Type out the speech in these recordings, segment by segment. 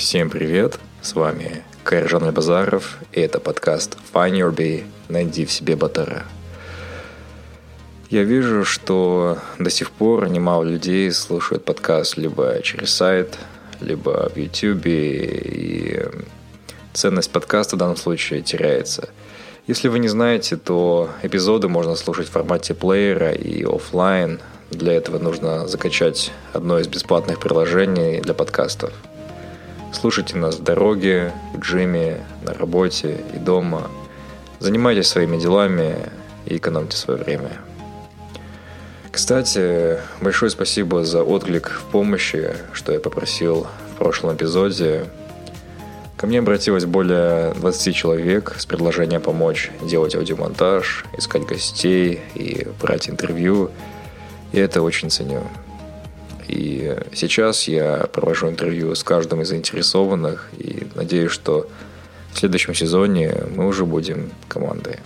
Всем привет, с вами Кайржан Базаров, и это подкаст Find Your Bee, найди в себе батара. Я вижу, что до сих пор немало людей слушают подкаст либо через сайт, либо в YouTube, и ценность подкаста в данном случае теряется. Если вы не знаете, то эпизоды можно слушать в формате плеера и офлайн. Для этого нужно закачать одно из бесплатных приложений для подкастов – Слушайте нас в дороге, в джиме, на работе и дома. Занимайтесь своими делами и экономьте свое время. Кстати, большое спасибо за отклик в помощи, что я попросил в прошлом эпизоде. Ко мне обратилось более 20 человек с предложением помочь делать аудиомонтаж, искать гостей и брать интервью. И это очень ценю. И сейчас я провожу интервью с каждым из заинтересованных и надеюсь, что в следующем сезоне мы уже будем командой.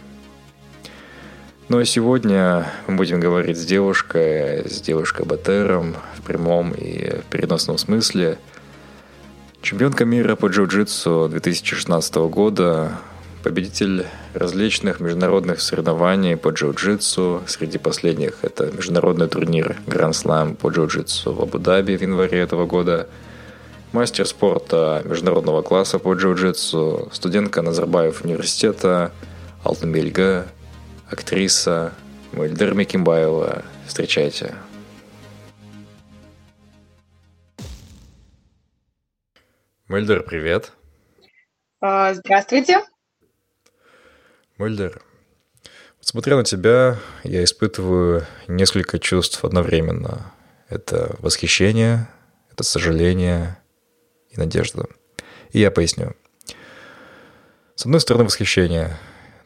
Ну а сегодня мы будем говорить с девушкой, с девушкой Батером в прямом и в переносном смысле. Чемпионка мира по джиу-джитсу 2016 года, победитель различных международных соревнований по джиу-джитсу. Среди последних это международный турнир Grand Slam по джиу-джитсу в Абу-Даби в январе этого года. Мастер спорта международного класса по джиу-джитсу, студентка Назарбаев университета, Алтын Бельга, актриса Мельдер Микимбаева. Встречайте. Мельдер, привет. А, здравствуйте. Мульдер, смотря на тебя, я испытываю несколько чувств одновременно. Это восхищение, это сожаление и надежда. И я поясню. С одной стороны, восхищение.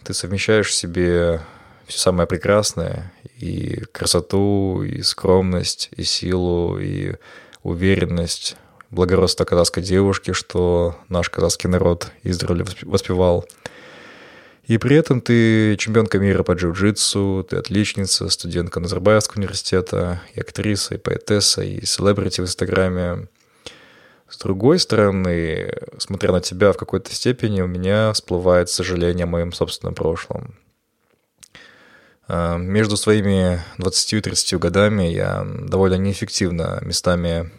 Ты совмещаешь в себе все самое прекрасное, и красоту, и скромность, и силу, и уверенность, благородство казахской девушки, что наш казахский народ издревле воспевал – и при этом ты чемпионка мира по джиу-джитсу, ты отличница, студентка Назарбаевского университета, и актриса, и поэтесса, и селебрити в Инстаграме. С другой стороны, смотря на тебя в какой-то степени, у меня всплывает сожаление о моем собственном прошлом. А, между своими 20 и 30 годами я довольно неэффективно местами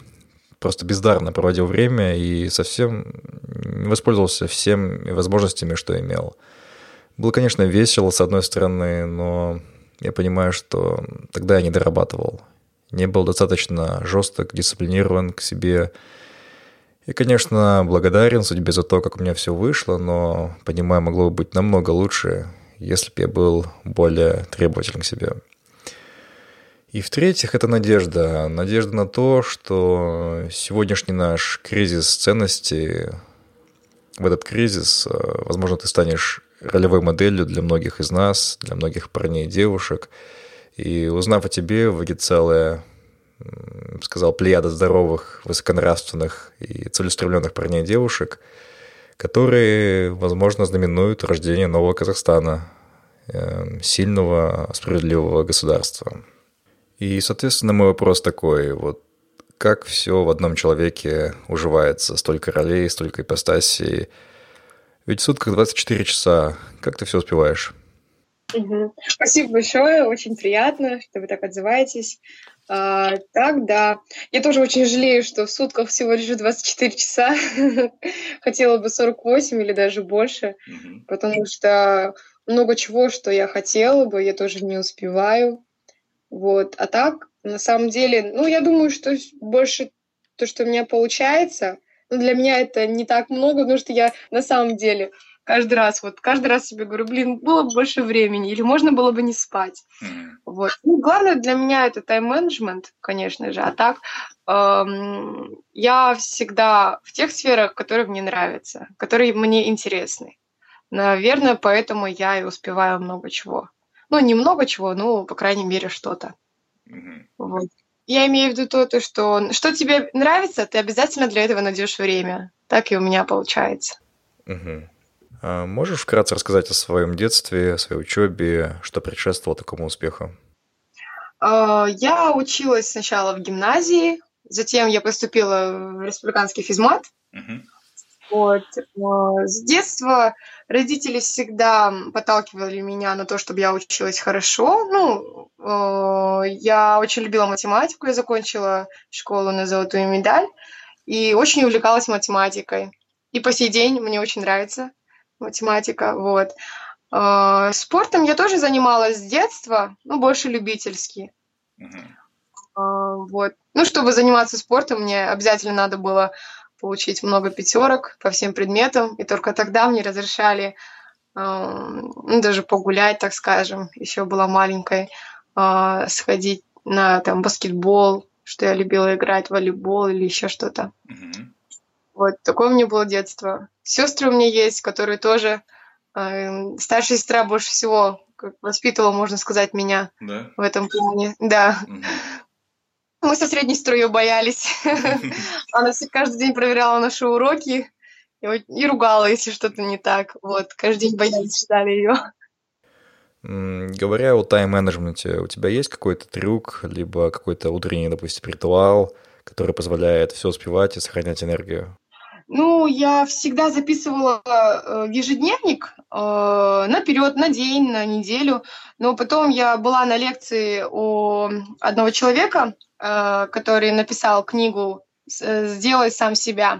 просто бездарно проводил время и совсем не воспользовался всеми возможностями, что имел – было, конечно, весело, с одной стороны, но я понимаю, что тогда я не дорабатывал. Не был достаточно жесток, дисциплинирован к себе. И, конечно, благодарен судьбе за то, как у меня все вышло, но, понимаю, могло бы быть намного лучше, если бы я был более требователен к себе. И в-третьих, это надежда. Надежда на то, что сегодняшний наш кризис ценностей, в этот кризис, э, возможно, ты станешь ролевой моделью для многих из нас, для многих парней и девушек. И узнав о тебе, выйдет целая, сказал, плеяда здоровых, высоконравственных и целеустремленных парней и девушек, которые, возможно, знаменуют рождение нового Казахстана, эм, сильного, справедливого государства. И, соответственно, мой вопрос такой, вот как все в одном человеке уживается, столько ролей, столько ипостасей, ведь в сутках 24 часа. Как ты все успеваешь? Угу. Спасибо большое, очень приятно, что вы так отзываетесь. А, так, да. Я тоже очень жалею, что в сутках всего лишь 24 часа. Хотела бы 48 или даже больше, mm-hmm. потому что много чего, что я хотела бы, я тоже не успеваю. Вот. А так, на самом деле, ну, я думаю, что больше то, что у меня получается, ну, для меня это не так много, потому что я на самом деле каждый раз, вот каждый раз себе говорю, блин, было бы больше времени, или можно было бы не спать. Mm-hmm. Вот. Ну, главное для меня это тайм-менеджмент, конечно же, а так эм, я всегда в тех сферах, которые мне нравятся, которые мне интересны. Наверное, поэтому я и успеваю много чего. Ну, не много чего, но, по крайней мере, что-то. Mm-hmm. Вот. Я имею в виду то, то, что что тебе нравится, ты обязательно для этого найдешь время. Так и у меня получается. Угу. А можешь вкратце рассказать о своем детстве, о своей учебе, что предшествовало такому успеху? А, я училась сначала в гимназии, затем я поступила в республиканский физмат. Угу. Вот. А, с детства родители всегда подталкивали меня на то, чтобы я училась хорошо. Ну, я очень любила математику, я закончила школу на золотую медаль и очень увлекалась математикой. И по сей день мне очень нравится математика, вот. А, спортом я тоже занималась с детства, ну, больше любительски. Uh-huh. Вот. Ну, чтобы заниматься спортом, мне обязательно надо было получить много пятерок по всем предметам, и только тогда мне разрешали ну, даже погулять, так скажем, еще была маленькой, а, сходить на там баскетбол, что я любила играть в волейбол или еще что-то. Uh-huh. Вот такое у меня было детство. Сестры у меня есть, которые тоже... Э, старшая сестра больше всего воспитывала, можно сказать, меня да? в этом плане. Да. Угу. Мы со средней ее боялись. Она каждый день проверяла наши уроки и ругала, если что-то не так. Вот, каждый день боялись, ждали ее. Говоря о тайм-менеджменте, у тебя есть какой-то трюк, либо какой-то утренний, допустим, ритуал, который позволяет все успевать и сохранять энергию? Ну, я всегда записывала э, ежедневник э, наперед, на день, на неделю. Но потом я была на лекции у одного человека, который написал книгу «Сделай сам себя».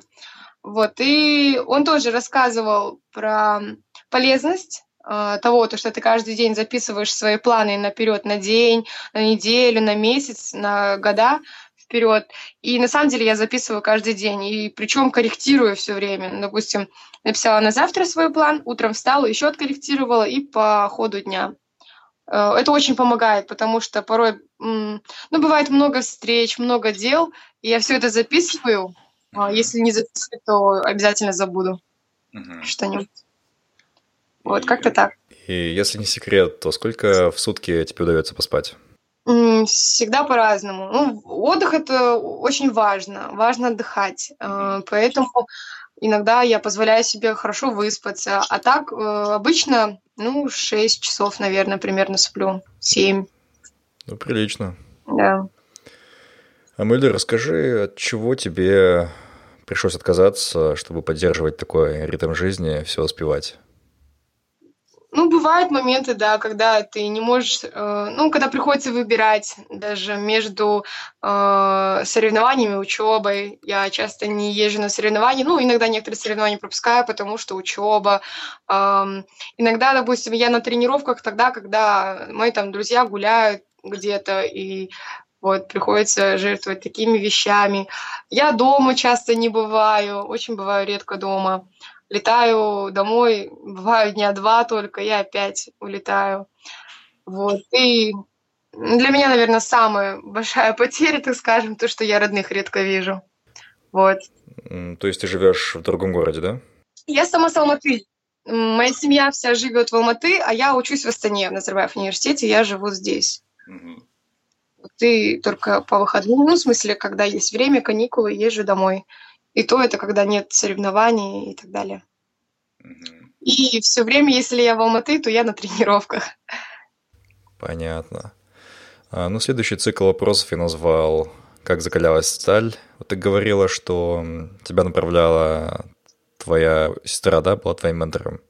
Вот, и он тоже рассказывал про полезность того, то, что ты каждый день записываешь свои планы наперед на день, на неделю, на месяц, на года, вперед. И на самом деле я записываю каждый день, и причем корректирую все время. Допустим, написала на завтра свой план, утром встала, еще откорректировала, и по ходу дня. Э, это очень помогает, потому что порой, ну, бывает много встреч, много дел, и я все это записываю. А если не записываю, то обязательно забуду угу. что-нибудь. Вот, как-то так. И если не секрет, то сколько в сутки тебе удается поспать? Всегда по-разному. Ну, отдых это очень важно, важно отдыхать. Э, поэтому иногда я позволяю себе хорошо выспаться. А так э, обычно, ну, 6 часов, наверное, примерно сплю. 7. Ну, прилично. Да. Амельда, расскажи, от чего тебе пришлось отказаться, чтобы поддерживать такой ритм жизни, все успевать? Ну, бывают моменты, да, когда ты не можешь, э, ну, когда приходится выбирать даже между э, соревнованиями, учебой. Я часто не езжу на соревнования, ну, иногда некоторые соревнования пропускаю, потому что учеба. Э, иногда, допустим, я на тренировках тогда, когда мои там друзья гуляют где-то, и вот, приходится жертвовать такими вещами. Я дома часто не бываю, очень бываю редко дома летаю домой, бываю дня два только, я опять улетаю. Вот. И для меня, наверное, самая большая потеря, так скажем, то, что я родных редко вижу. Вот. То есть ты живешь в другом городе, да? Я сама с Алматы. Моя семья вся живет в Алматы, а я учусь в Астане, в Назарбаев университете, я живу здесь. Угу. Ты только по выходным, ну, в смысле, когда есть время, каникулы, езжу домой. И то это когда нет соревнований и так далее. Угу. И все время, если я в Алматы, то я на тренировках. Понятно. А, ну, следующий цикл вопросов я назвал «Как закалялась сталь». Вот ты говорила, что тебя направляла твоя сестра, да, была твоим ментором?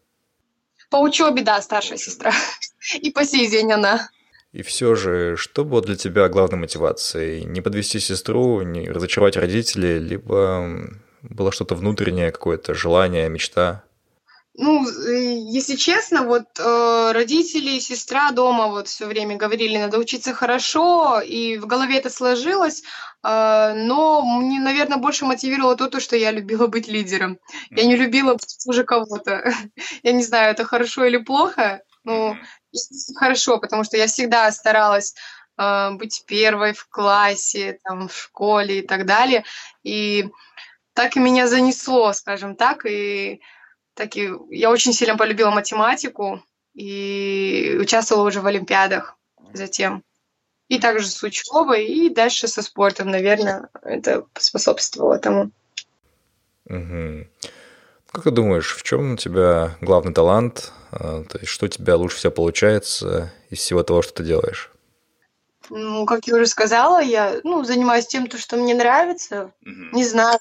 По учебе, да, старшая сестра. И по сей день она. И все же, что было для тебя главной мотивацией? Не подвести сестру, не разочаровать родителей, либо было что-то внутреннее, какое-то желание, мечта? Ну, если честно, вот э, родители, сестра дома вот все время говорили, надо учиться хорошо, и в голове это сложилось, э, но мне, наверное, больше мотивировало то, то, что я любила быть лидером. Я не любила быть хуже кого-то. Я не знаю, это хорошо или плохо, но хорошо, потому что я всегда старалась э, быть первой в классе, там, в школе и так далее. И так и меня занесло, скажем так, и так и я очень сильно полюбила математику и участвовала уже в олимпиадах затем. И также с учебой, и дальше со спортом, наверное, это способствовало тому. Угу. Как ты думаешь, в чем у тебя главный талант? А, то есть, что у тебя лучше всего получается из всего того, что ты делаешь? Ну, как я уже сказала, я ну, занимаюсь тем, то, что мне нравится. Угу. Не знаю,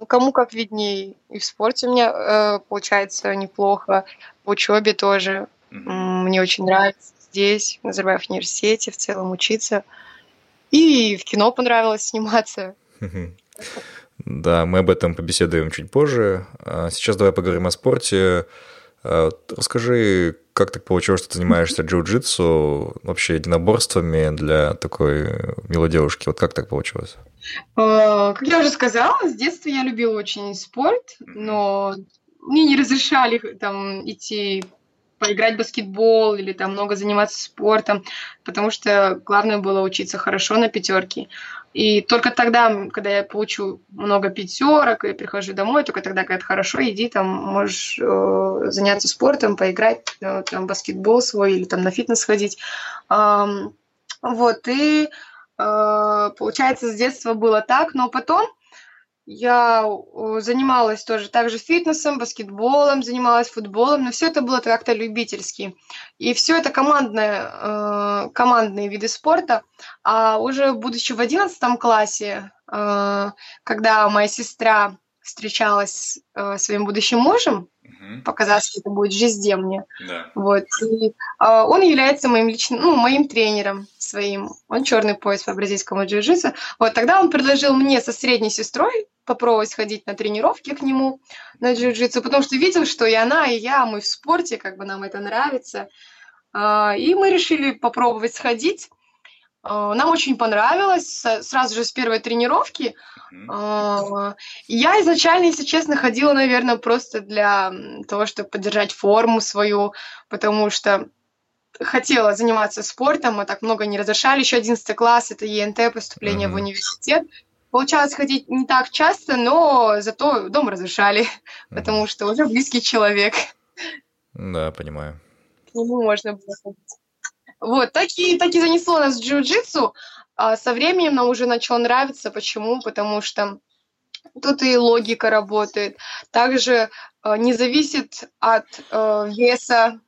ну, кому как видней. И в спорте у меня э, получается неплохо, в учебе тоже. Mm-hmm. Мне очень нравится здесь, в Назарбаев университете, в целом учиться. И в кино понравилось сниматься. Да, мы об этом побеседуем чуть позже. А сейчас давай поговорим о спорте. А, расскажи, как так получилось, что ты занимаешься джиу-джитсу, вообще единоборствами для такой милой девушки? Вот как так получилось? А, как я уже сказала, с детства я любила очень спорт, но мне не разрешали там идти поиграть в баскетбол или там много заниматься спортом, потому что главное было учиться хорошо на пятерке. И только тогда, когда я получу много пятерок и прихожу домой, только тогда говорят, хорошо, иди там, можешь э, заняться спортом, поиграть, э, там, баскетбол свой или там на фитнес ходить. Эм, вот, и э, получается, с детства было так, но потом я занималась тоже также фитнесом, баскетболом, занималась футболом, но все это было как-то любительски. И все это командные, э, командные виды спорта. А уже будучи в одиннадцатом классе, э, когда моя сестра встречалась с э, своим будущим мужем, угу. показалось, что это будет везде мне. Да. Вот. И э, он является моим личным, ну, моим тренером своим. Он черный пояс по бразильскому джиу-джитсу. Вот тогда он предложил мне со средней сестрой попробовать ходить на тренировки к нему на джиу-джитсу, потому что видел, что и она, и я, мы в спорте, как бы нам это нравится. Э, и мы решили попробовать сходить. Э, нам очень понравилось сразу же с первой тренировки. Mm-hmm. Я изначально, если честно, ходила, наверное, просто для того, чтобы поддержать форму свою, потому что хотела заниматься спортом, мы так много не разрешали. Еще 11 класс, это ЕНТ, поступление mm-hmm. в университет. Получалось ходить не так часто, но зато дом разрешали, mm-hmm. потому что уже близкий человек. Да, понимаю. К нему можно было ходить. Вот, так и, так и занесло нас в джиу-джитсу. А со временем нам уже начало нравиться. Почему? Потому что тут и логика работает. Также э, не зависит от э, веса,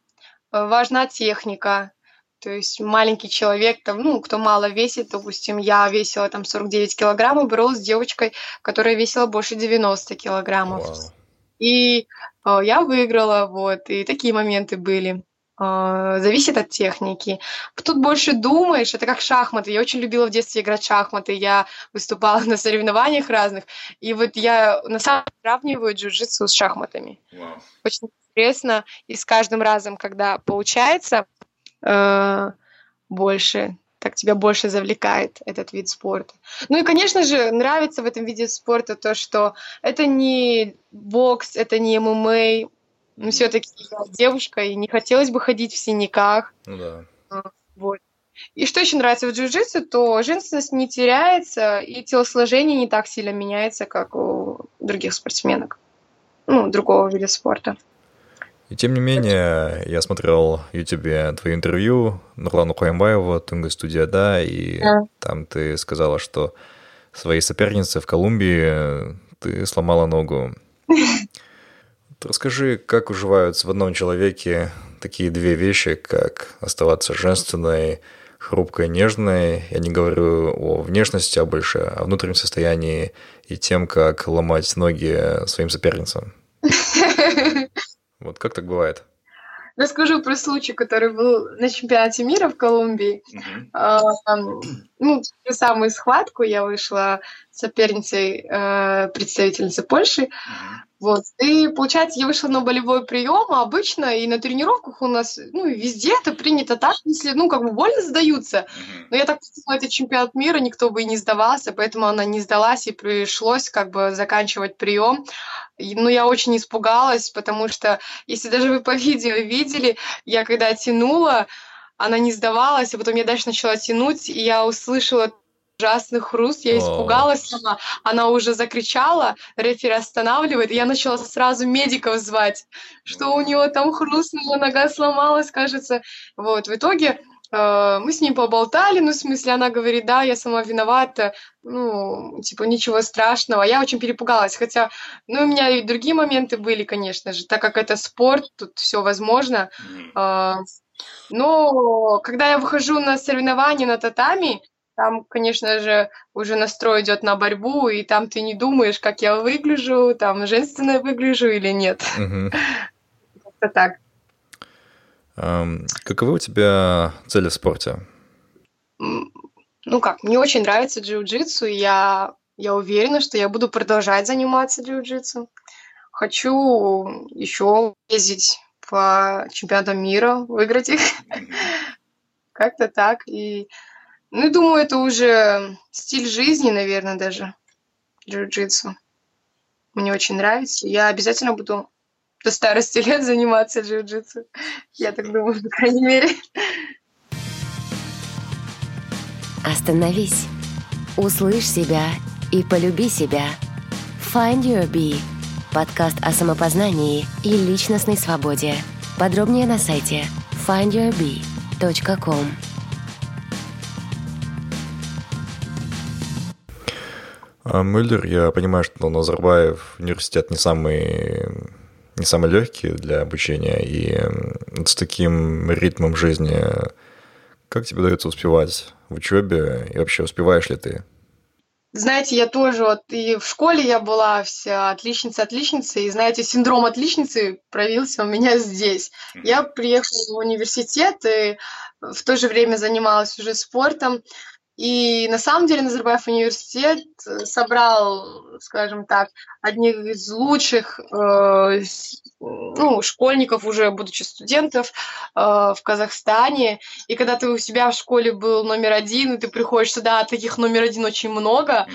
э, важна техника. То есть маленький человек, там, ну, кто мало весит, допустим, я весила там 49 килограммов, боролась с девочкой, которая весила больше 90 килограммов. Wow. И э, я выиграла, вот, и такие моменты были. А, зависит от техники. Тут больше думаешь, это как шахматы. Я очень любила в детстве играть в шахматы. Я выступала на соревнованиях разных. И вот я на самом деле сравниваю джиу-джитсу с шахматами. Wow. Очень интересно. И с каждым разом, когда получается э, больше, так тебя больше завлекает этот вид спорта. Ну и, конечно же, нравится в этом виде спорта то, что это не бокс, это не ММА, но все-таки я девушка, и не хотелось бы ходить в синяках. Ну да. А, вот. И что еще нравится в джиу-джитсу, то женственность не теряется, и телосложение не так сильно меняется, как у других спортсменок, ну, другого вида спорта. И тем не менее, я смотрел в Ютубе твое интервью Нурлану Хуаймбаеву, Тунга студия, да, и да. там ты сказала, что своей сопернице в Колумбии ты сломала ногу. Расскажи, как уживаются в одном человеке такие две вещи, как оставаться женственной, хрупкой, нежной. Я не говорю о внешности, а больше о внутреннем состоянии и тем, как ломать ноги своим соперницам. Вот как так бывает? расскажу про случай, который был на чемпионате мира в Колумбии. Uh-huh. Ну, ту самую схватку я вышла соперницей э, представительницы Польши. Вот. И, получается, я вышла на болевой прием, а обычно и на тренировках у нас, ну, везде это принято так, если, ну, как бы больно сдаются. Но я так понимаю, это чемпионат мира, никто бы и не сдавался, поэтому она не сдалась, и пришлось как бы заканчивать прием. Ну, я очень испугалась, потому что, если даже вы по видео видели, я когда тянула, она не сдавалась, а потом я дальше начала тянуть, и я услышала ужасный хруст, я испугалась сама, она уже закричала, рефери останавливает, и я начала сразу медиков звать, что у него там хрустнула, нога сломалась, кажется. Вот, в итоге э, мы с ней поболтали, ну, в смысле, она говорит, да, я сама виновата, ну, типа, ничего страшного. Я очень перепугалась, хотя, ну, у меня и другие моменты были, конечно же, так как это спорт, тут все возможно. Э, но когда я выхожу на соревнования на татами, там, конечно же, уже настрой идет на борьбу, и там ты не думаешь, как я выгляжу, там женственно выгляжу или нет. Как-то так. Каковы у тебя цели в спорте? Ну как, мне очень нравится джиу-джитсу, и я, я уверена, что я буду продолжать заниматься джиу-джитсу. Хочу еще ездить по чемпионатам мира, выиграть их. Как-то так. И ну, думаю, это уже стиль жизни, наверное, даже, джиу-джитсу. Мне очень нравится. Я обязательно буду до старости лет заниматься джиу-джитсу. Я так думаю, по крайней мере. Остановись. Услышь себя и полюби себя. Find Your Bee. Подкаст о самопознании и личностной свободе. Подробнее на сайте findyourbee.com. А Мюллер, я понимаю, что Назарбаев университет не самый, не самый легкий для обучения, и с таким ритмом жизни как тебе удается успевать в учебе, и вообще успеваешь ли ты? Знаете, я тоже вот и в школе я была вся отличница-отличница, и знаете, синдром отличницы проявился у меня здесь. Я приехала в университет и в то же время занималась уже спортом, и на самом деле Назарбаев университет э, собрал, скажем так, одних из лучших э, ну, школьников, уже будучи студентов э, в Казахстане. И когда ты у себя в школе был номер один, и ты приходишь сюда, а таких номер один очень много.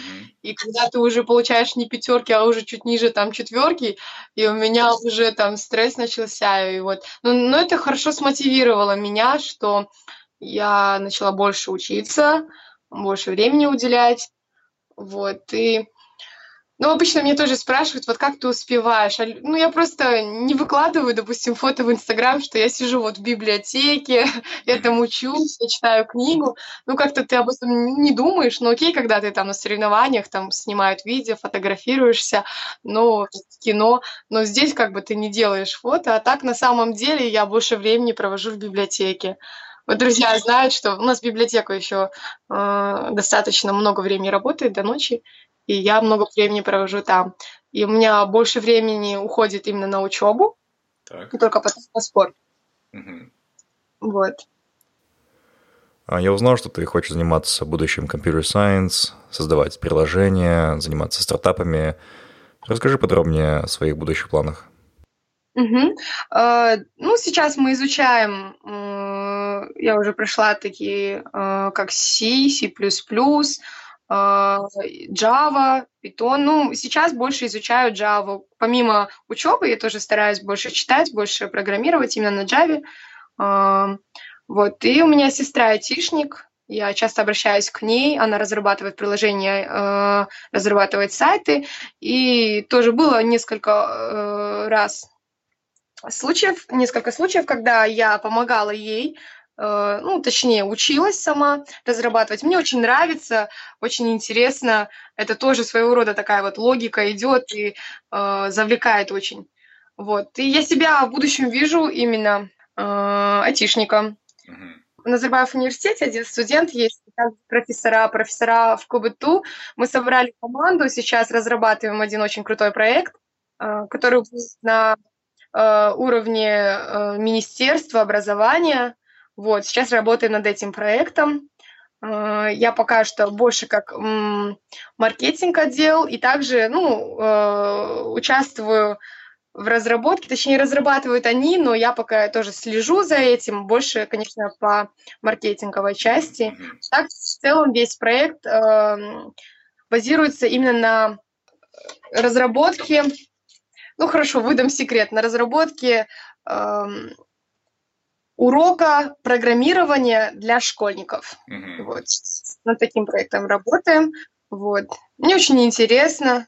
И когда ты уже получаешь не пятерки, а уже чуть ниже там четверки, и у меня уже там стресс начался. И вот. но, но это хорошо смотивировало меня, что я начала больше учиться, больше времени уделять. Вот, и... Ну, обычно мне тоже спрашивают, вот как ты успеваешь? Ну, я просто не выкладываю, допустим, фото в Инстаграм, что я сижу вот в библиотеке, я там учусь, я читаю книгу. Ну, как-то ты об этом не думаешь. Ну, окей, когда ты там на соревнованиях, там снимают видео, фотографируешься, ну, кино, но здесь как бы ты не делаешь фото, а так на самом деле я больше времени провожу в библиотеке. Вот друзья знают, что у нас библиотека еще э, достаточно много времени работает до ночи, и я много времени провожу там. И у меня больше времени уходит именно на учебу, так. и только потом на спорт. Угу. Вот. А я узнал, что ты хочешь заниматься будущим computer science, создавать приложения, заниматься стартапами. Расскажи подробнее о своих будущих планах. Угу. Ну, сейчас мы изучаем я уже прошла такие, э, как C, C++, э, Java, Python. Ну, сейчас больше изучаю Java. Помимо учебы я тоже стараюсь больше читать, больше программировать именно на Java. Э, вот. И у меня сестра айтишник, я часто обращаюсь к ней, она разрабатывает приложения, разрабатывает сайты, и тоже было несколько раз случаев, несколько случаев, когда я помогала ей Э, ну, точнее, училась сама разрабатывать. Мне очень нравится, очень интересно. Это тоже своего рода такая вот логика идет и э, завлекает очень. Вот. И я себя в будущем вижу именно э, айтишником. Mm-hmm. В Назарбаев университете один студент есть, профессора, профессора в КБТУ. Мы собрали команду, сейчас разрабатываем один очень крутой проект, э, который будет на э, уровне э, Министерства образования. Вот, сейчас работаю над этим проектом. Э, я пока что больше как маркетинг отдел и также ну, э, участвую в разработке, точнее, разрабатывают они, но я пока тоже слежу за этим, больше, конечно, по маркетинговой части. Так, в целом, весь проект э, базируется именно на разработке, ну, хорошо, выдам секрет, на разработке э, урока программирования для школьников. Mm-hmm. Вот. Над таким проектом работаем. Вот. Мне очень интересно.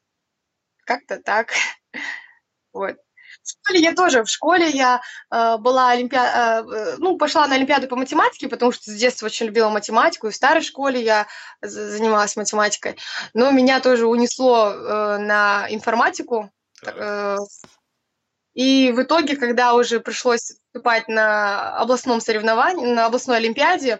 Как-то так. Вот. В школе я тоже, в школе я э, была олимпиа... э, ну, пошла на олимпиаду по математике, потому что с детства очень любила математику, и в старой школе я занималась математикой, но меня тоже унесло э, на информатику, э, и в итоге, когда уже пришлось выступать на областном соревновании, на областной олимпиаде,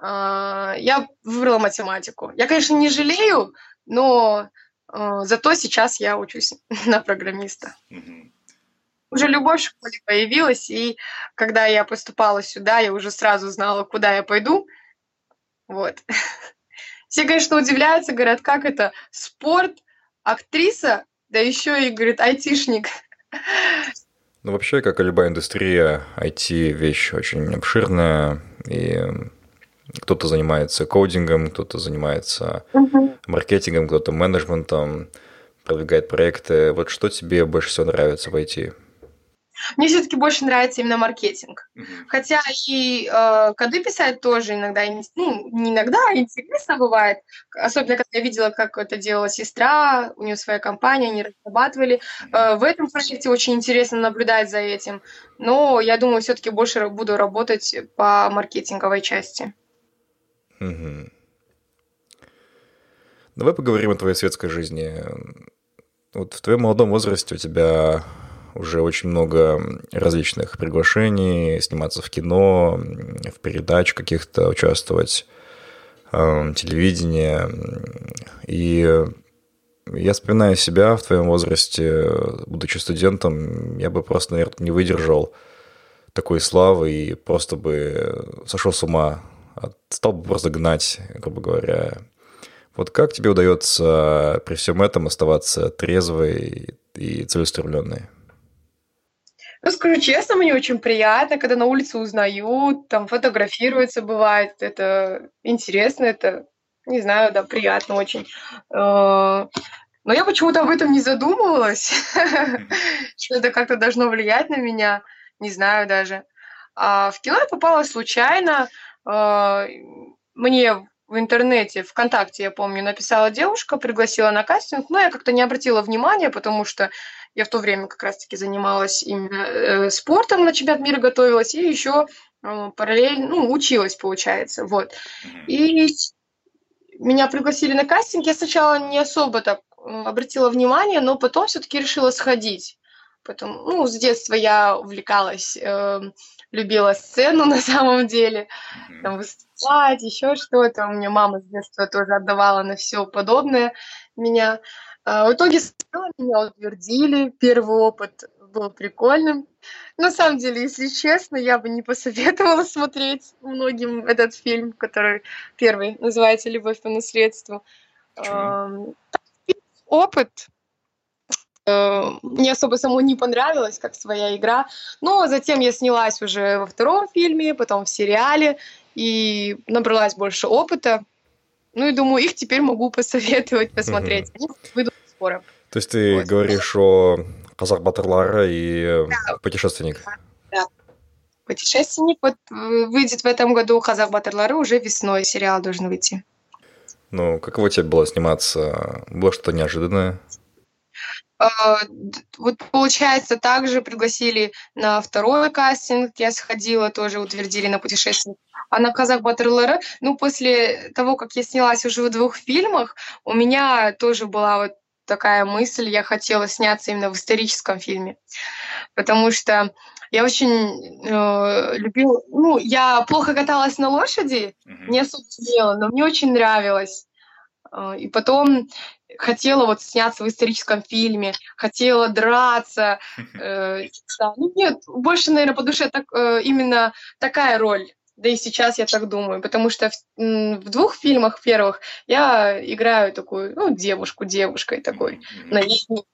э, я выбрала математику. Я, конечно, не жалею, но э, зато сейчас я учусь на программиста. Уже любовь в школе появилась, и когда я поступала сюда, я уже сразу знала, куда я пойду. Вот. Все, конечно, удивляются, говорят, как это спорт, актриса, да еще и, говорит, айтишник. Ну, вообще, как и любая индустрия, IT – вещь очень обширная, и кто-то занимается кодингом, кто-то занимается uh-huh. маркетингом, кто-то менеджментом, продвигает проекты. Вот что тебе больше всего нравится в IT? Мне все-таки больше нравится именно маркетинг. Mm-hmm. Хотя и э, коды писать тоже иногда, ну, не иногда, а интересно бывает. Особенно, когда я видела, как это делала сестра, у нее своя компания, они разрабатывали. Э, в этом проекте очень интересно наблюдать за этим. Но я думаю, все-таки больше буду работать по маркетинговой части. Mm-hmm. Давай поговорим о твоей светской жизни. Вот в твоем молодом возрасте у тебя уже очень много различных приглашений, сниматься в кино, в передач каких-то участвовать, э, телевидение. И я вспоминаю себя в твоем возрасте, будучи студентом, я бы просто, наверное, не выдержал такой славы и просто бы сошел с ума, стал бы просто гнать, грубо говоря. Вот как тебе удается при всем этом оставаться трезвой и целеустремленной? Ну, скажу честно, мне очень приятно, когда на улице узнают, там фотографируются, бывает. Это интересно, это, не знаю, да, приятно очень. Э, но я почему-то об этом не задумывалась, что это как-то должно влиять на меня, не знаю даже. А в кино я попала случайно. Э, мне в интернете, ВКонтакте, я помню, написала девушка, пригласила на кастинг, но я как-то не обратила внимания, потому что я в то время как раз-таки занималась именно э, спортом, на чемпионат мира готовилась, и еще э, параллельно, ну, училась, получается, вот. И меня пригласили на кастинг, я сначала не особо так обратила внимание, но потом все-таки решила сходить. Потом, ну, с детства я увлекалась, э, любила сцену на самом деле, там выступать, еще что-то. У меня мама с детства тоже отдавала на все подобное меня. А, в итоге меня утвердили, первый опыт был прикольным. На самом деле, если честно, я бы не посоветовала смотреть многим этот фильм, который первый называется «Любовь по наследству». Почему? Опыт э, мне особо самому не понравилось, как своя игра. Но затем я снялась уже во втором фильме, потом в сериале, и набралась больше опыта. Ну и думаю, их теперь могу посоветовать посмотреть. Они выйдут скоро. То есть ты вот. говоришь о казах батырлары и да. путешественник. Да. Путешественник вот э, выйдет в этом году казах батырлары уже весной сериал должен выйти. Ну, каково тебе было сниматься? Было что-то неожиданное? А, вот получается, также пригласили на второй кастинг, я сходила, тоже утвердили на путешествие. А на Казах Батерлера, ну, после того, как я снялась уже в двух фильмах, у меня тоже была вот такая мысль, я хотела сняться именно в историческом фильме, потому что я очень э, любила, ну, я плохо каталась на лошади, mm-hmm. не особо умела, но мне очень нравилось А, и потом хотела вот сняться в историческом фильме, хотела драться. Э, да. Ну, нет, больше, наверное, по душе так, э, именно такая роль. Да и сейчас я так думаю, потому что в, в двух фильмах первых я играю такую, ну, девушку девушкой такой, наивной.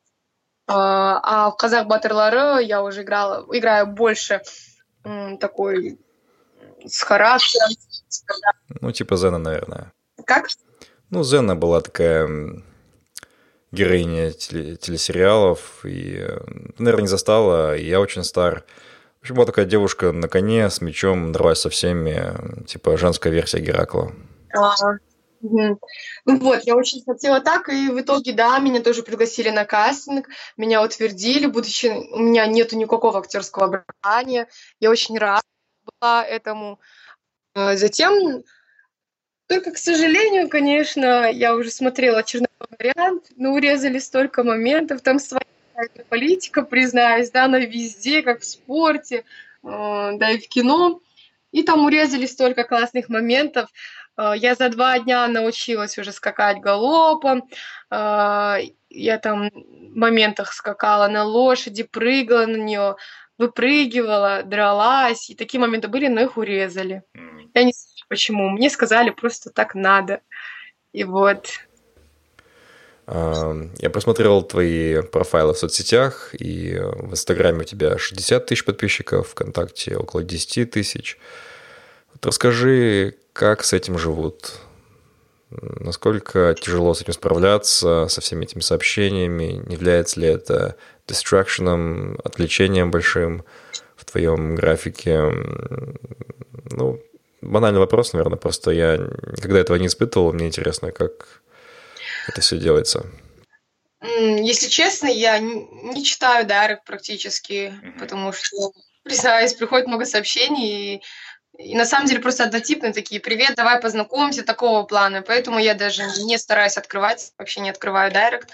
А, а в «Казах Батерлары» я уже играла, играю больше такой с характером. Ну, типа Зена, наверное. Как? Ну, Зена была такая героиня телесериалов, и, э, наверное, не застала, и я очень стар. В общем, была такая девушка на коне с мечом, дралась со всеми, типа женская версия Геракла. А. Ну вот, я очень хотела так, и в итоге, да, меня тоже пригласили на кастинг, меня утвердили, будучи у меня нету никакого актерского образования, я очень рада была этому. А затем, только, к сожалению, конечно, я уже смотрела черновой вариант, но урезали столько моментов, там своя какая-то политика, признаюсь, да, она везде, как в спорте, э, да и в кино. И там урезали столько классных моментов. Э, я за два дня научилась уже скакать галопом. Э, я там в моментах скакала на лошади, прыгала на нее, выпрыгивала, дралась. И такие моменты были, но их урезали. Я не знаю почему. Мне сказали, просто так надо. И вот. Я посмотрел твои профайлы в соцсетях, и в Инстаграме у тебя 60 тысяч подписчиков, ВКонтакте около 10 тысяч. Вот расскажи, как с этим живут? Насколько тяжело с этим справляться, со всеми этими сообщениями? Не является ли это дистракшеном, отвлечением большим в твоем графике? Ну, банальный вопрос, наверное, просто я никогда этого не испытывал. Мне интересно, как это все делается? Если честно, я не читаю дайрект практически, mm-hmm. потому что, признаюсь, приходит много сообщений, и, и на самом деле просто однотипные такие «Привет, давай познакомимся», такого плана. Поэтому я даже не стараюсь открывать, вообще не открываю дайрект.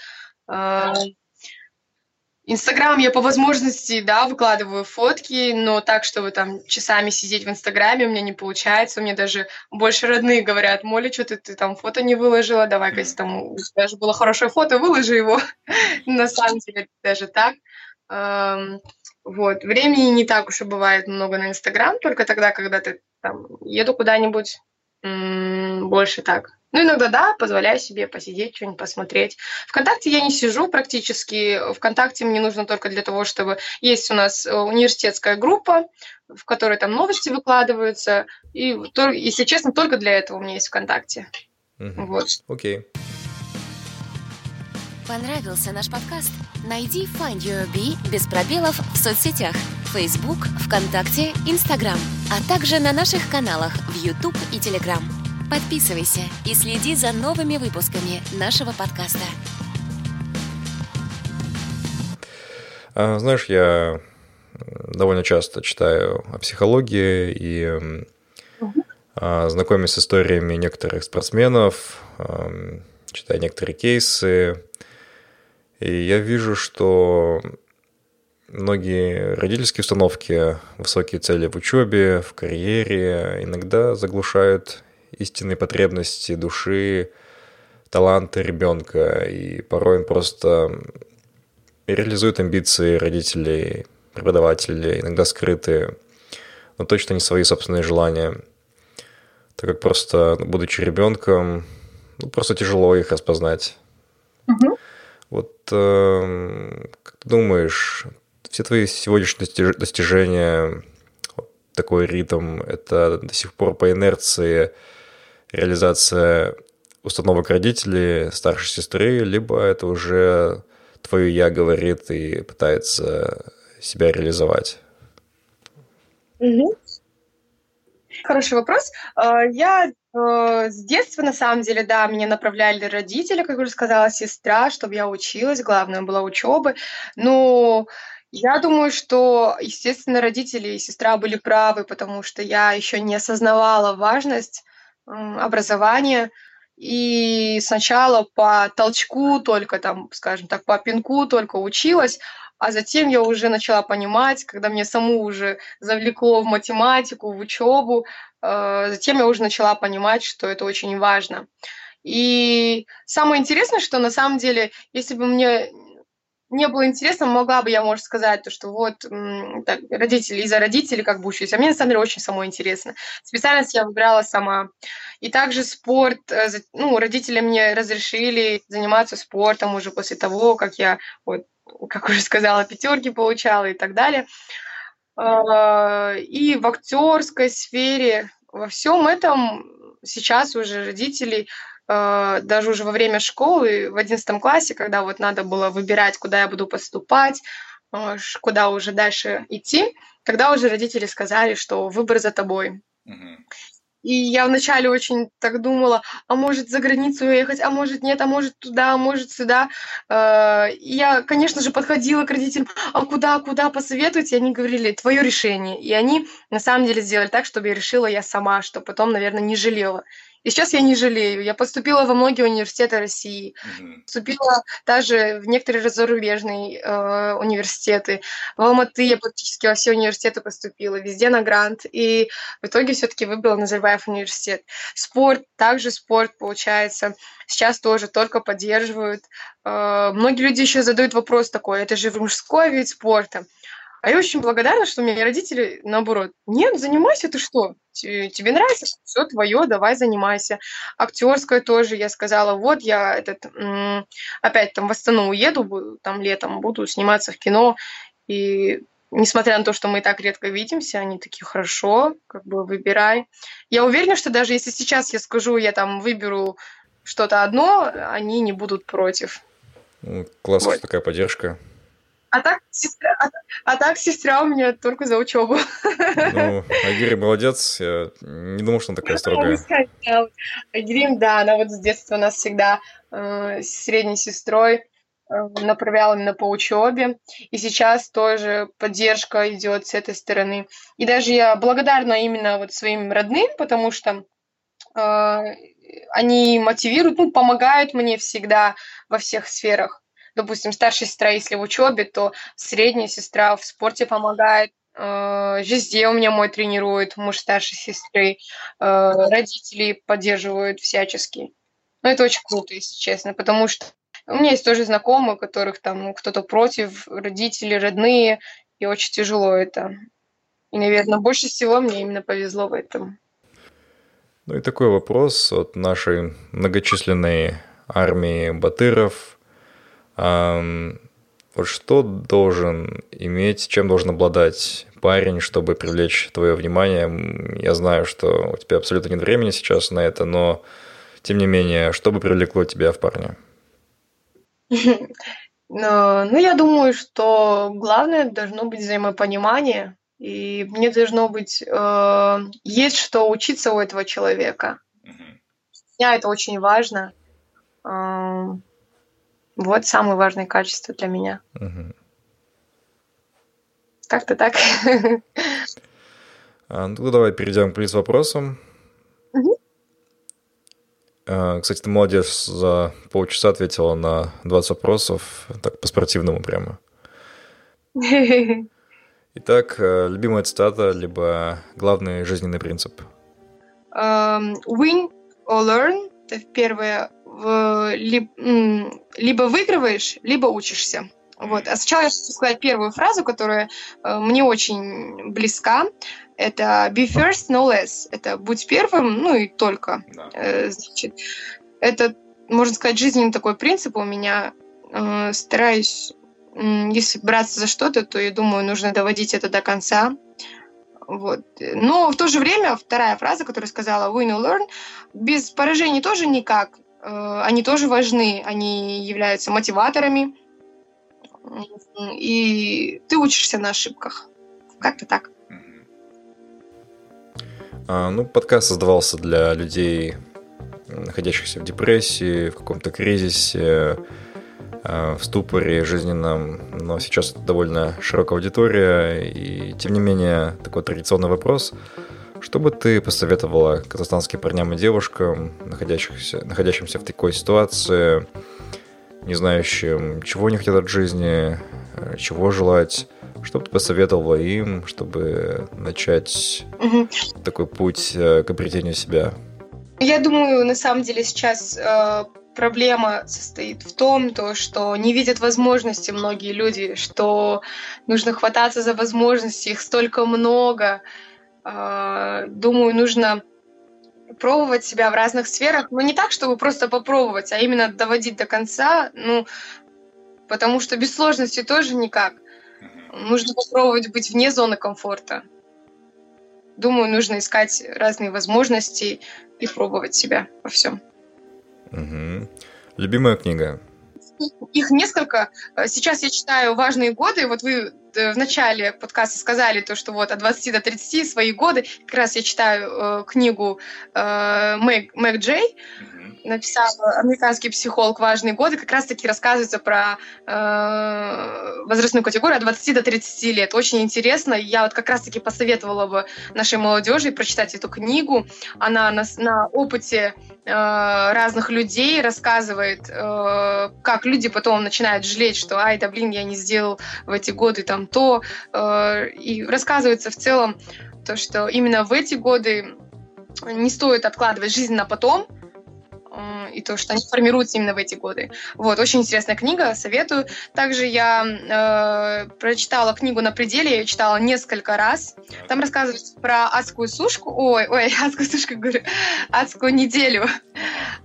Инстаграм я по возможности, да, выкладываю фотки, но так, чтобы там часами сидеть в Инстаграме, у меня не получается. У меня даже больше родные говорят, Моля, что ты, ты там фото не выложила, давай-ка, если там у тебя же было хорошее фото, выложи его. На самом деле даже так. Вот. Времени не так уж и бывает много на Инстаграм, только тогда, когда ты там еду куда-нибудь, больше так ну, иногда, да, позволяю себе посидеть, что-нибудь посмотреть. Вконтакте я не сижу практически. Вконтакте мне нужно только для того, чтобы... Есть у нас э, университетская группа, в которой там новости выкладываются. И, если честно, только для этого у меня есть ВКонтакте. Угу. Вот. Окей. Понравился наш подкаст? Найди Find Your Bee без пробелов в соцсетях. Facebook, ВКонтакте, Instagram, а также на наших каналах в YouTube и Telegram. Подписывайся и следи за новыми выпусками нашего подкаста. А, знаешь, я довольно часто читаю о психологии и угу. знакомясь с историями некоторых спортсменов, читаю некоторые кейсы, и я вижу, что многие родительские установки, высокие цели в учебе, в карьере иногда заглушают истинные потребности души, таланты ребенка, и порой он просто реализует амбиции родителей, преподавателей, иногда скрытые, но точно не свои собственные желания, так как просто, будучи ребенком, ну, просто тяжело их распознать. Угу. Вот э, как ты думаешь, все твои сегодняшние достижения, такой ритм, это до сих пор по инерции реализация установок родителей, старшей сестры, либо это уже твое «я» говорит и пытается себя реализовать? Угу. Хороший вопрос. А, я э, с детства, на самом деле, да, меня направляли родители, как уже сказала сестра, чтобы я училась, главное была учеба. Но я думаю, что, естественно, родители и сестра были правы, потому что я еще не осознавала важность образование, и сначала по толчку только там, скажем так, по пинку только училась, а затем я уже начала понимать, когда мне саму уже завлекло в математику, в учебу, э, затем я уже начала понимать, что это очень важно. И самое интересное, что на самом деле, если бы мне не было интересно, могла бы я, может, сказать, то, что вот так, родители из-за родителей как бы учусь. А мне, на самом деле, очень самой интересно. Специальность я выбирала сама. И также спорт, э, ну, родители мне разрешили заниматься спортом уже после того, как я, вот, как уже сказала, пятерки получала и так далее. А, и в актерской сфере, во всем этом сейчас уже родители даже уже во время школы, в одиннадцатом классе, когда вот надо было выбирать, куда я буду поступать, э, куда уже дальше идти, когда уже родители сказали, что выбор за тобой. И я вначале очень так думала, а может за границу уехать, а может нет, а может туда, а может сюда. Э, и я, конечно же, подходила к родителям, а куда, куда посоветуйте? И они говорили, твое решение. И они на самом деле сделали так, чтобы я решила я сама, что потом, наверное, не жалела. И сейчас я не жалею. Я поступила во многие университеты России. Mm-hmm. Поступила даже в некоторые зарубежные э, университеты. В Алматы я практически во все университеты поступила, везде на грант. И в итоге все-таки выбрала Назарбаев университет. Спорт, также спорт, получается, сейчас тоже только поддерживают. Э, многие люди еще задают вопрос такой, это же мужской вид спорта. А я очень благодарна, что у меня родители, наоборот, нет, занимайся, ты что? Тебе нравится? Все твое, давай занимайся. Актерское тоже, я сказала, вот я этот, опять там в Астану уеду, там летом буду сниматься в кино, и несмотря на то, что мы и так редко видимся, они такие, хорошо, как бы выбирай. Я уверена, что даже если сейчас я скажу, я там выберу что-то одно, они не будут против. Классная вот. такая поддержка. А так, сестра, а, а так сестра у меня только за учебу. Ну, Агири молодец. Я не думал, что она такая строгая. Агирим, да, она вот с детства нас всегда э, с средней сестрой э, направляла именно по учебе. И сейчас тоже поддержка идет с этой стороны. И даже я благодарна именно вот своим родным, потому что э, они мотивируют, ну, помогают мне всегда во всех сферах допустим, старшая сестра, если в учебе, то средняя сестра в спорте помогает, э, везде у меня мой тренирует, муж старшей сестры, э, родители поддерживают всячески. Ну, это очень круто, если честно, потому что у меня есть тоже знакомые, которых там кто-то против, родители, родные, и очень тяжело это. И, наверное, больше всего мне именно повезло в этом. Ну и такой вопрос от нашей многочисленной армии батыров – вот что должен иметь, чем должен обладать парень, чтобы привлечь твое внимание? Я знаю, что у тебя абсолютно нет времени сейчас на это, но тем не менее, что бы привлекло тебя в парне? Ну, я думаю, что главное должно быть взаимопонимание, и мне должно быть э, есть что учиться у этого человека. Для меня это очень важно. Вот самые важные качества для меня. Угу. Как-то так. А, ну, давай перейдем к блиц-вопросам. Угу. А, кстати, ты молодец, за полчаса ответила на 20 вопросов, так по-спортивному прямо. Итак, э, любимая цитата, либо главный жизненный принцип? Um, win or learn – это первое либо выигрываешь, либо учишься. Вот. А сначала я хочу сказать первую фразу, которая э, мне очень близка. Это be first, no less. Это будь первым, ну и только. Да. Э, значит, это, можно сказать, жизненный такой принцип у меня. Э, стараюсь, э, если браться за что-то, то я думаю, нужно доводить это до конца. Вот. Но в то же время вторая фраза, которую сказала win or learn, без поражений тоже никак. Э, они тоже важны, они являются мотиваторами, и ты учишься на ошибках. Как-то так. А, ну, подкаст создавался для людей, находящихся в депрессии, в каком-то кризисе, э, в ступоре жизненном, но сейчас это довольно широкая аудитория, и тем не менее такой традиционный вопрос – что бы ты посоветовала казахстанским парням и девушкам, находящихся, находящимся в такой ситуации, не знающим, чего они хотят от жизни, э, чего желать? Что бы ты посоветовала им, чтобы начать угу. такой путь э, к обретению себя? Я думаю, на самом деле сейчас э, проблема состоит в том, то, что не видят возможности многие люди, что нужно хвататься за возможности, их столько много. Э, думаю, нужно пробовать себя в разных сферах, но не так, чтобы просто попробовать, а именно доводить до конца, ну, потому что без сложности тоже никак. Нужно попробовать быть вне зоны комфорта. Думаю, нужно искать разные возможности и пробовать себя во всем. Угу. Любимая книга? Их несколько. Сейчас я читаю «Важные годы». Вот вы в начале подкаста сказали то, что вот от 20 до 30 свои годы. Как раз я читаю э, книгу э, Мэг, Мэг Джей. mm написал американский психолог «Важные годы», как раз-таки рассказывается про э, возрастную категорию от 20 до 30 лет. Очень интересно. Я вот как раз-таки посоветовала бы нашей молодежи прочитать эту книгу. Она на, на опыте э, разных людей рассказывает, э, как люди потом начинают жалеть, что «Ай, да блин, я не сделал в эти годы там то». Э, и рассказывается в целом то, что именно в эти годы не стоит откладывать жизнь на потом – и то, что они формируются именно в эти годы. Вот, очень интересная книга, советую. Также я э, прочитала книгу «На пределе», я ее читала несколько раз. Там рассказывается про адскую сушку, ой, ой, адскую сушку, говорю, адскую неделю.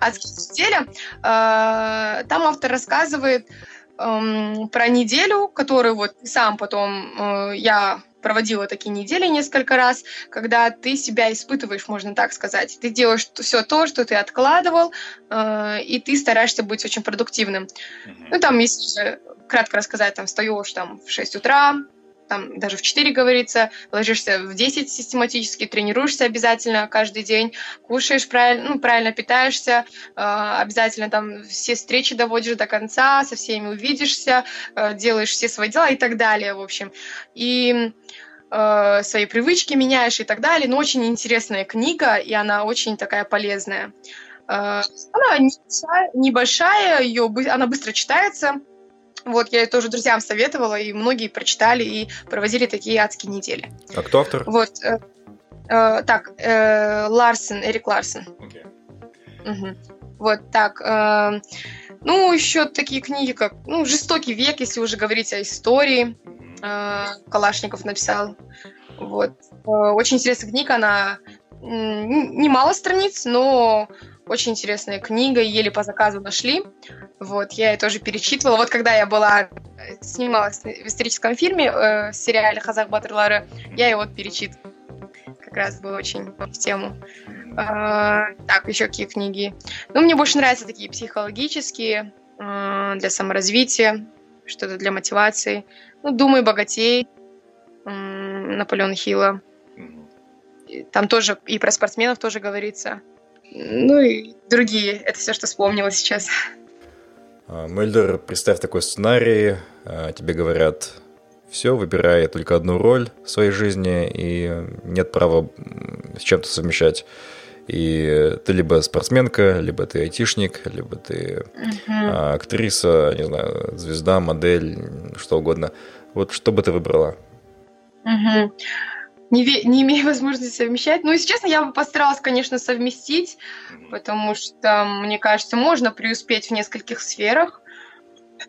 Адская неделя. Э, там автор рассказывает э, про неделю, которую вот сам потом э, я проводила такие недели несколько раз, когда ты себя испытываешь, можно так сказать. Ты делаешь все то, что ты откладывал, э, и ты стараешься быть очень продуктивным. Mm-hmm. Ну, там, если кратко рассказать, там, встаешь там в 6 утра, там даже в 4 говорится, ложишься в 10 систематически, тренируешься обязательно каждый день, кушаешь правильно, ну, правильно питаешься, э, обязательно там все встречи доводишь до конца, со всеми увидишься, э, делаешь все свои дела и так далее, в общем. И э, свои привычки меняешь и так далее. Но очень интересная книга, и она очень такая полезная. Э, она небольшая, небольшая ее, она быстро читается, вот, я тоже друзьям советовала, и многие прочитали и проводили такие адские недели. А кто автор? Вот, э, э, так, э, Ларсен, Эрик Ларсен. Okay. Угу. Вот, так. Э, ну, еще такие книги, как ну, «Жестокий век», если уже говорить о истории. Э, Калашников написал. Вот. Э, очень интересная книга, она немало страниц, но очень интересная книга, еле по заказу нашли. Вот, я ее тоже перечитывала. Вот когда я была, снималась в историческом фильме, э, в сериале «Хазах Батырлары», я его вот перечитывала. Как раз было очень в тему. Э, так, еще какие книги? Ну, мне больше нравятся такие психологические, э, для саморазвития, что-то для мотивации. Ну, «Думай, богатей», э, Наполеон Хилла. Там тоже и про спортсменов тоже говорится. Ну и другие. Это все, что вспомнила сейчас. А, Мельдер, представь такой сценарий. А, тебе говорят, все, выбирай только одну роль в своей жизни, и нет права с чем-то совмещать. И ты либо спортсменка, либо ты айтишник, либо ты uh-huh. актриса, не знаю, звезда, модель, что угодно. Вот что бы ты выбрала? Uh-huh не, не имею возможности совмещать. Ну, если честно, я бы постаралась, конечно, совместить, потому что, мне кажется, можно преуспеть в нескольких сферах.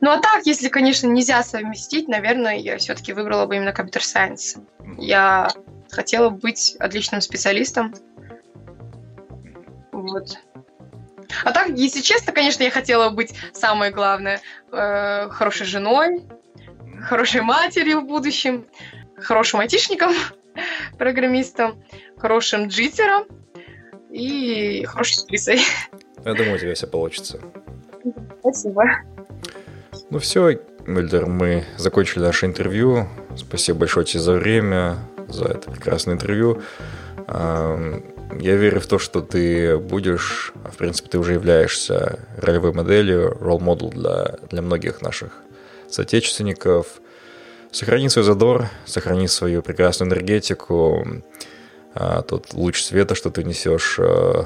Ну, а так, если, конечно, нельзя совместить, наверное, я все-таки выбрала бы именно компьютер-сайенс. Я хотела быть отличным специалистом. Вот. А так, если честно, конечно, я хотела быть самое главное э, хорошей женой, хорошей матерью в будущем, хорошим айтишником программистом, хорошим джитером и хорошей актрисой. Я думаю, у тебя все получится. Спасибо. Ну все, Мельдер, мы закончили наше интервью. Спасибо большое тебе за время, за это прекрасное интервью. Я верю в то, что ты будешь, а в принципе, ты уже являешься ролевой моделью, ролл модел для, для многих наших соотечественников. Сохрани свой задор, сохрани свою прекрасную энергетику, а, тот луч света, что ты несешь а,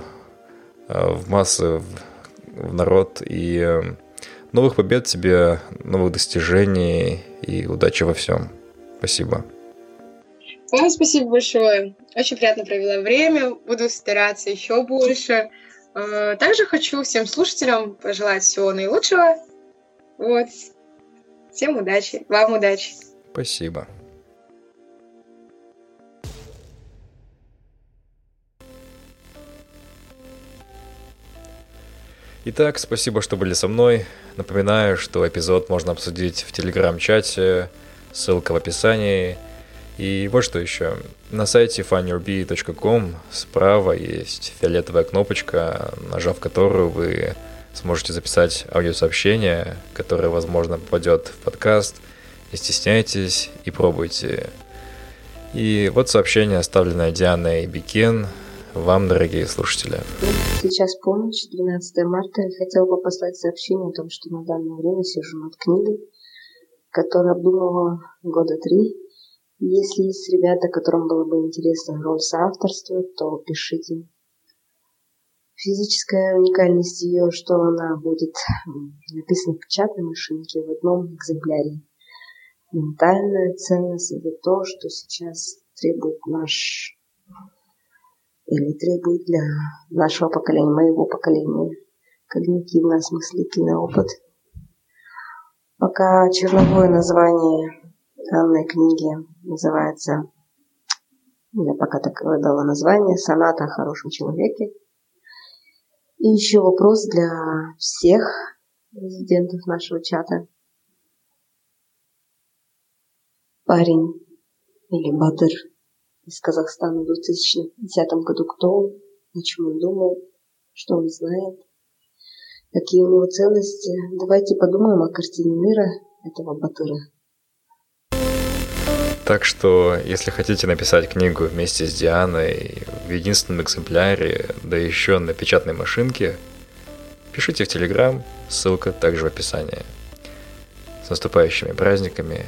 а, в массы, в народ. И э, новых побед тебе, новых достижений и удачи во всем. Спасибо. Вам спасибо большое. Очень приятно провела время. Буду стараться еще больше. Э, также хочу всем слушателям пожелать всего наилучшего. Вот. Всем удачи. Вам удачи. Спасибо. Итак, спасибо, что были со мной. Напоминаю, что эпизод можно обсудить в телеграм-чате, ссылка в описании. И вот что еще. На сайте funnyourb.com справа есть фиолетовая кнопочка, нажав которую вы сможете записать аудиосообщение, которое, возможно, попадет в подкаст. Не стесняйтесь и пробуйте. И вот сообщение, оставленное Дианой Бикен, вам, дорогие слушатели. Сейчас полночь, 12 марта, и хотела бы послать сообщение о том, что на данное время сижу над книгой, которую обдумывала года три. Если есть ребята, которым было бы интересно роль соавторства, то пишите. Физическая уникальность ее, что она будет написана в печатной машинке в одном экземпляре. Ментальная ценность – это то, что сейчас требует наш или требует для нашего поколения, моего поколения, когнитивно-осмыслительный опыт. Пока черновое название данной книги называется, я пока так дала название, «Соната о хорошем человеке». И еще вопрос для всех резидентов нашего чата. Парень или Бадыр из Казахстана в 2010 году. Кто он, о чем он думал, что он знает, какие у него ценности. Давайте подумаем о картине мира этого Батыра. Так что, если хотите написать книгу вместе с Дианой в единственном экземпляре, да еще на печатной машинке, пишите в Телеграм, ссылка также в описании. С наступающими праздниками,